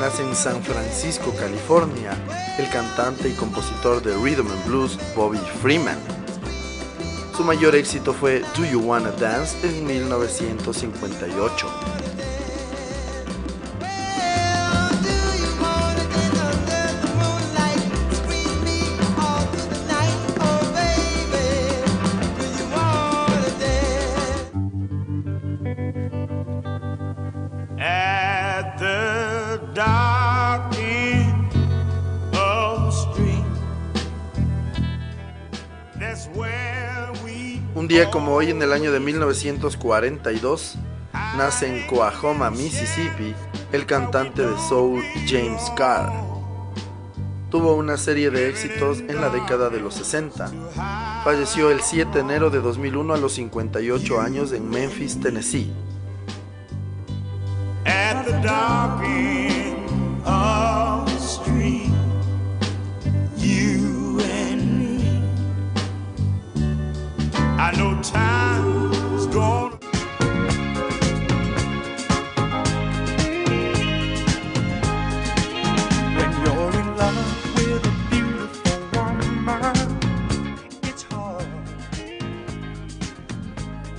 nace en San Francisco, California, el cantante y compositor de rhythm and blues Bobby Freeman. Su mayor éxito fue Do You Wanna Dance en 1958. Un día como hoy en el año de 1942 nace en Coahoma, Mississippi, el cantante de soul James Carr. Tuvo una serie de éxitos en la década de los 60. Falleció el 7 de enero de 2001 a los 58 años en Memphis, Tennessee.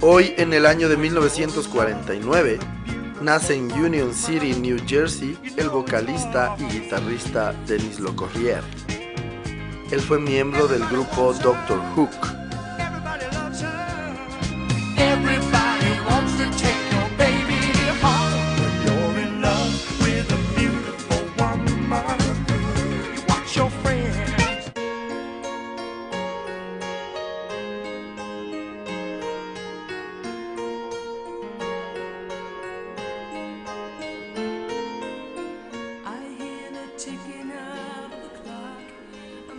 Hoy, en el año de 1949, nace en Union City, New Jersey, el vocalista y guitarrista Denis Locorrier. Él fue miembro del grupo Doctor Hook.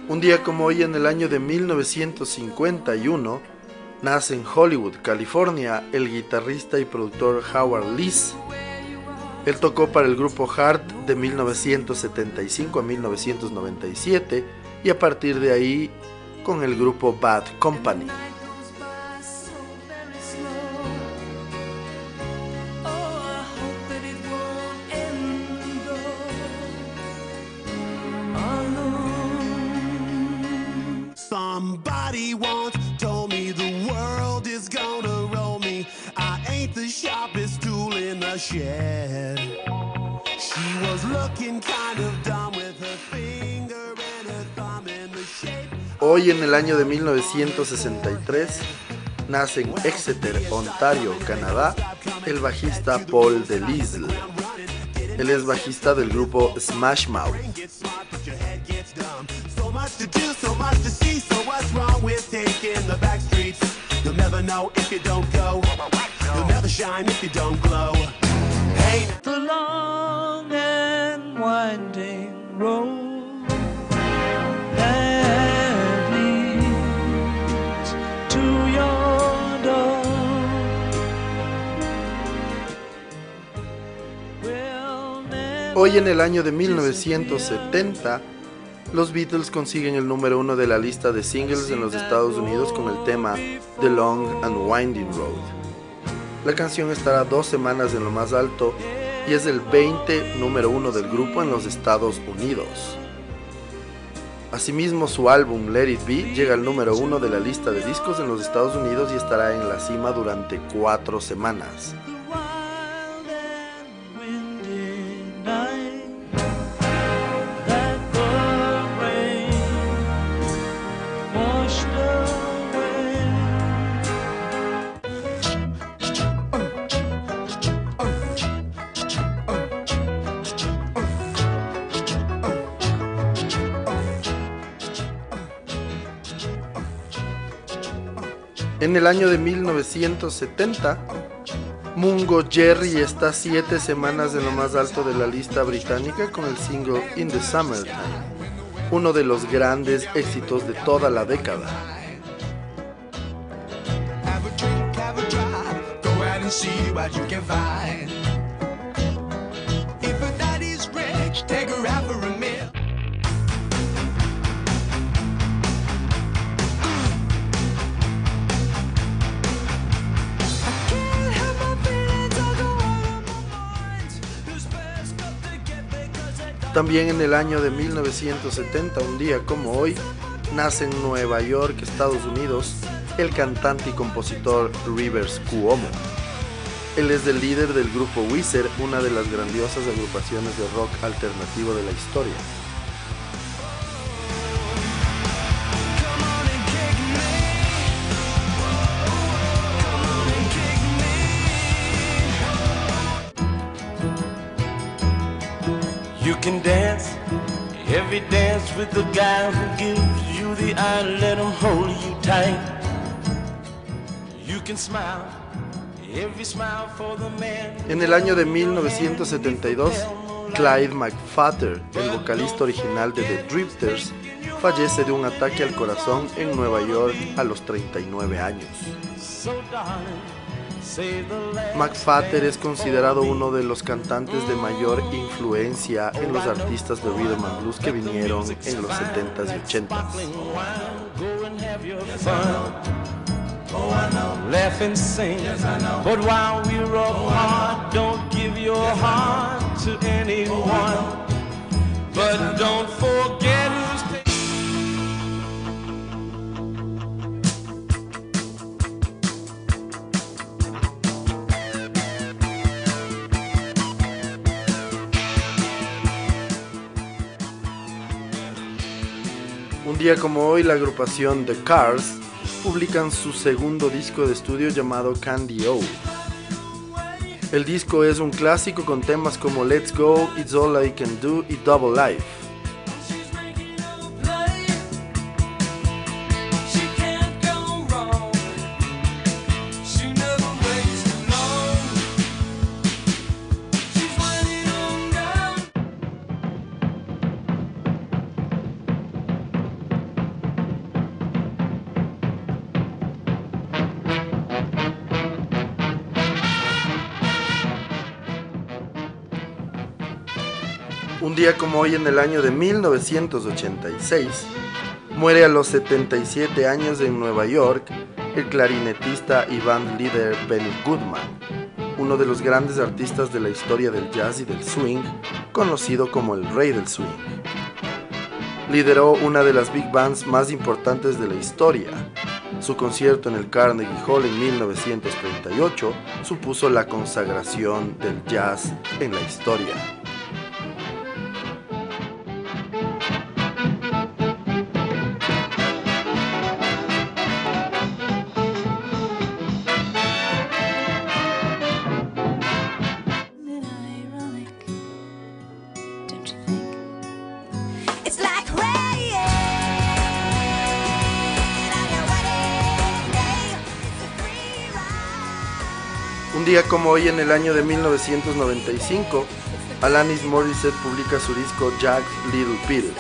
Un día como hoy en el año de 1951, nace en Hollywood, California, el guitarrista y productor Howard Lees. Él tocó para el grupo Heart de 1975 a 1997 y a partir de ahí con el grupo Bad Company. Shed. She was looking kind of dumb with her finger and her thumb in the shape. Hoy en el año de 1963 nace en Exeter, Ontario, Canadá, el bajista Paul Delisle. Él es bajista del grupo Smash Mouth. You'll never know if you don't go. You'll never shine if you don't glow. The long and winding road that leads to your door will never Hoy en el año de 1970, los Beatles consiguen el número uno de la lista de singles en los Estados Unidos con el tema The Long and Winding Road. La canción estará dos semanas en lo más alto y es el 20 número uno del grupo en los Estados Unidos. Asimismo, su álbum Let It Be llega al número uno de la lista de discos en los Estados Unidos y estará en la cima durante cuatro semanas. En el año de 1970, Mungo Jerry está siete semanas en lo más alto de la lista británica con el single In the Summertime, uno de los grandes éxitos de toda la década. También en el año de 1970, un día como hoy, nace en Nueva York, Estados Unidos, el cantante y compositor Rivers Cuomo. Él es el líder del grupo Weezer, una de las grandiosas agrupaciones de rock alternativo de la historia. Can dance every dance with the guy who gives you the eye, let him hold you tight. You can smile every smile for the man. En el año de 1972, Clyde McFatter, el vocalista original de The Drifters, fallece de un ataque al corazón en Nueva York a los 39 años. McFatter es considerado uno de los cantantes de mayor influencia en los artistas de rhythm and blues que vinieron en los 70s y 80s. sparkling wine. Go and have your fun. Oh, I know. Laugh and sing. But while we're apart, don't give your heart to anyone. But don't forget como hoy, la agrupación The Cars publican su segundo disco de estudio llamado Candy O. El disco es un clásico con temas como Let's Go, It's All I Can Do y Double Life. Día como hoy en el año de 1986, muere a los 77 años en Nueva York el clarinetista y band líder Benny Goodman, uno de los grandes artistas de la historia del jazz y del swing, conocido como el rey del swing. Lideró una de las big bands más importantes de la historia. Su concierto en el Carnegie Hall en 1938 supuso la consagración del jazz en la historia. Día como hoy en el año de 1995, Alanis Morissette publica su disco Jack Little Pill.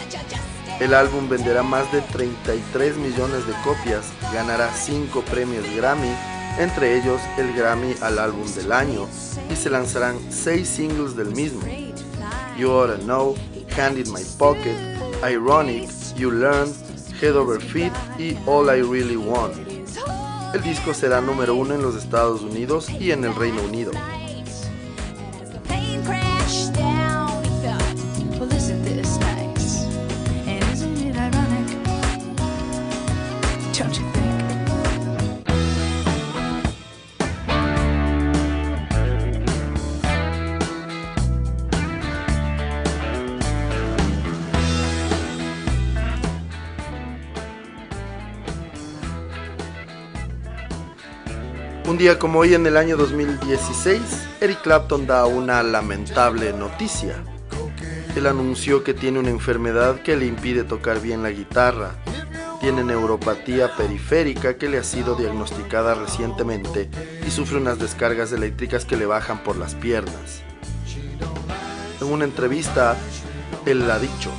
El álbum venderá más de 33 millones de copias, ganará 5 premios Grammy, entre ellos el Grammy al álbum del año, y se lanzarán 6 singles del mismo. You Oughta Know, Hand in My Pocket, Ironic, You Learned, Head Over Feet y All I Really Want. El disco será número uno en los Estados Unidos y en el Reino Unido. Un día como hoy en el año 2016, Eric Clapton da una lamentable noticia. Él anunció que tiene una enfermedad que le impide tocar bien la guitarra. tiene neuropatía periférica que le ha sido diagnosticada recientemente y sufre unas descargas eléctricas que le bajan por las piernas. En una entrevista, él ha dicho,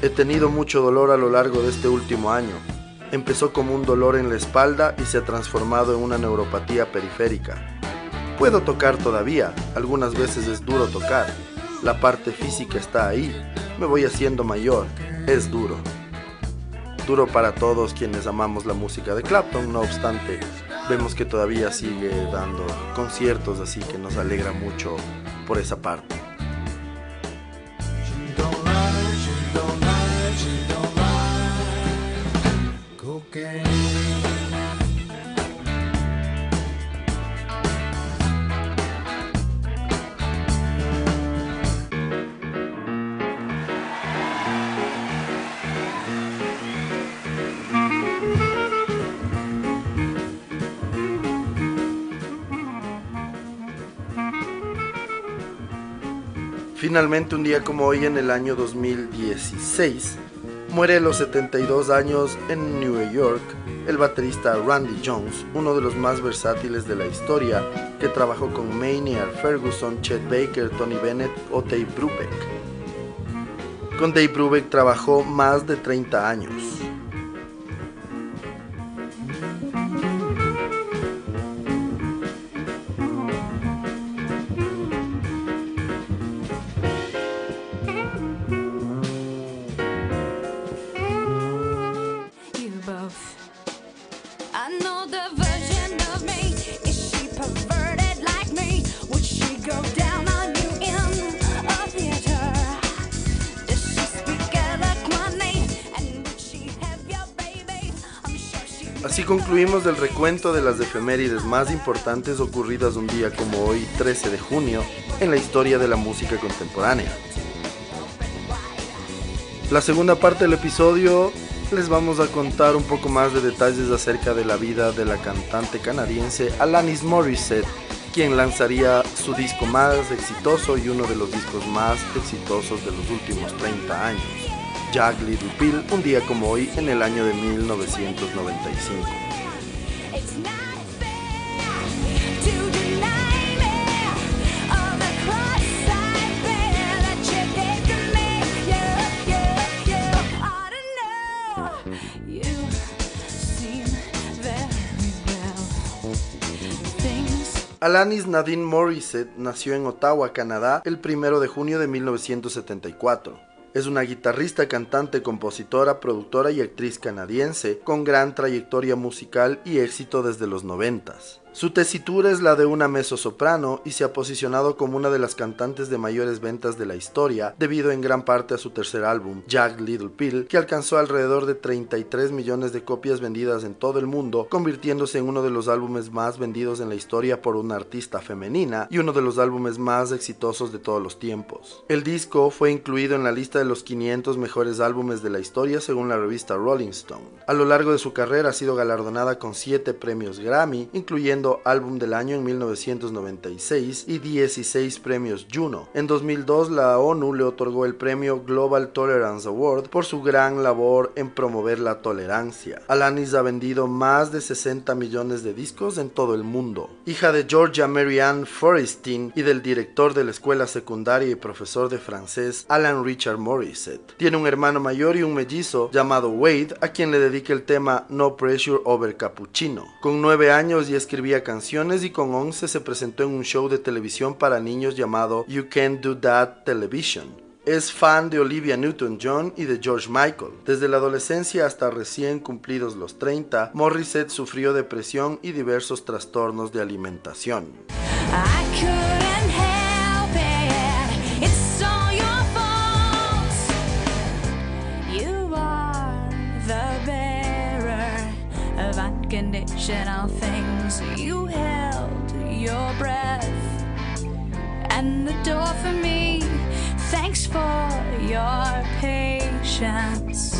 he tenido mucho dolor a lo largo de este último año. Empezó como un dolor en la espalda y se ha transformado en una neuropatía periférica. Puedo tocar todavía, algunas veces es duro tocar. La parte física está ahí, me voy haciendo mayor, es duro. Duro para todos quienes amamos la música de Clapton, no obstante, vemos que todavía sigue dando conciertos, así que nos alegra mucho por esa parte. Finalmente, un día como hoy en el año 2016, muere a los 72 años en New York el baterista Randy Jones, uno de los más versátiles de la historia, que trabajó con Maynard Ferguson, Chet Baker, Tony Bennett o Dave Brubeck. Con Dave Brubeck trabajó más de 30 años. Así concluimos el recuento de las efemérides más importantes ocurridas un día como hoy, 13 de junio, en la historia de la música contemporánea. La segunda parte del episodio les vamos a contar un poco más de detalles acerca de la vida de la cantante canadiense Alanis Morissette, quien lanzaría su disco más exitoso y uno de los discos más exitosos de los últimos 30 años, Jack Little Pill, un día como hoy en el año de 1995. Alanis Nadine Morissette nació en Ottawa, Canadá, el 1 de junio de 1974. Es una guitarrista, cantante, compositora, productora y actriz canadiense con gran trayectoria musical y éxito desde los noventas. Su tesitura es la de una mezzosoprano y se ha posicionado como una de las cantantes de mayores ventas de la historia debido en gran parte a su tercer álbum, Jack Little Pill, que alcanzó alrededor de 33 millones de copias vendidas en todo el mundo, convirtiéndose en uno de los álbumes más vendidos en la historia por una artista femenina y uno de los álbumes más exitosos de todos los tiempos. El disco fue incluido en la lista de los 500 mejores álbumes de la historia según la revista Rolling Stone. A lo largo de su carrera ha sido galardonada con 7 premios Grammy, incluyendo Álbum del Año en 1996 y 16 premios Juno. En 2002 la ONU le otorgó el premio Global Tolerance Award por su gran labor en promover la tolerancia. Alanis ha vendido más de 60 millones de discos en todo el mundo. Hija de Georgia Mary Ann y del director de la escuela secundaria y profesor de francés Alan Richard Morissette. Tiene un hermano mayor y un mellizo llamado Wade a quien le dedica el tema No Pressure Over Cappuccino. Con 9 años ya escribía canciones y con 11 se presentó en un show de televisión para niños llamado You Can't Do That Television. Es fan de Olivia Newton-John y de George Michael. Desde la adolescencia hasta recién cumplidos los 30, Morissette sufrió depresión y diversos trastornos de alimentación. And the door for me. Thanks for your patience.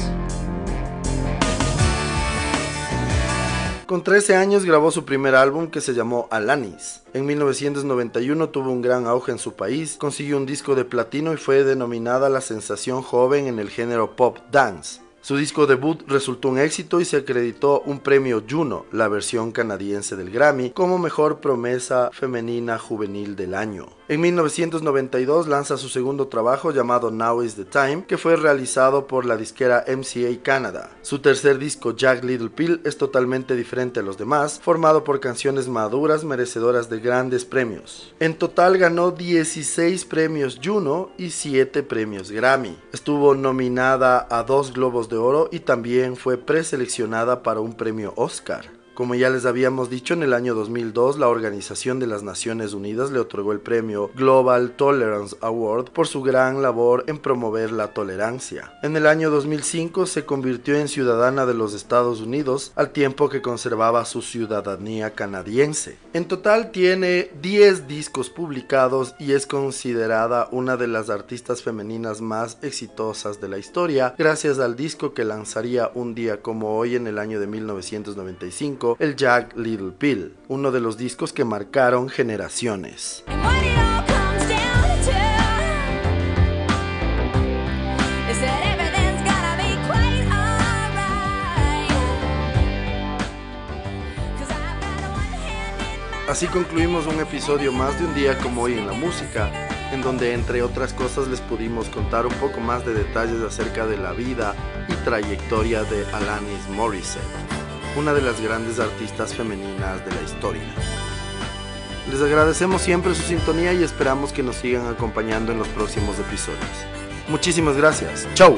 Con 13 años grabó su primer álbum que se llamó Alanis. En 1991 tuvo un gran auge en su país, consiguió un disco de platino y fue denominada la sensación joven en el género pop dance. Su disco debut resultó un éxito y se acreditó un premio Juno, la versión canadiense del Grammy, como mejor promesa femenina juvenil del año. En 1992 lanza su segundo trabajo llamado Now is the Time, que fue realizado por la disquera MCA Canada. Su tercer disco Jack Little Pill es totalmente diferente a los demás, formado por canciones maduras merecedoras de grandes premios. En total ganó 16 premios Juno y 7 premios Grammy. Estuvo nominada a dos Globos de Oro y también fue preseleccionada para un premio Oscar. Como ya les habíamos dicho, en el año 2002 la Organización de las Naciones Unidas le otorgó el premio Global Tolerance Award por su gran labor en promover la tolerancia. En el año 2005 se convirtió en ciudadana de los Estados Unidos al tiempo que conservaba su ciudadanía canadiense. En total tiene 10 discos publicados y es considerada una de las artistas femeninas más exitosas de la historia gracias al disco que lanzaría un día como hoy en el año de 1995 el Jack Little Pill, uno de los discos que marcaron generaciones. Así concluimos un episodio más de un día como hoy en la música, en donde entre otras cosas les pudimos contar un poco más de detalles acerca de la vida y trayectoria de Alanis Morissette, una de las grandes artistas femeninas de la historia. Les agradecemos siempre su sintonía y esperamos que nos sigan acompañando en los próximos episodios. Muchísimas gracias. Chau.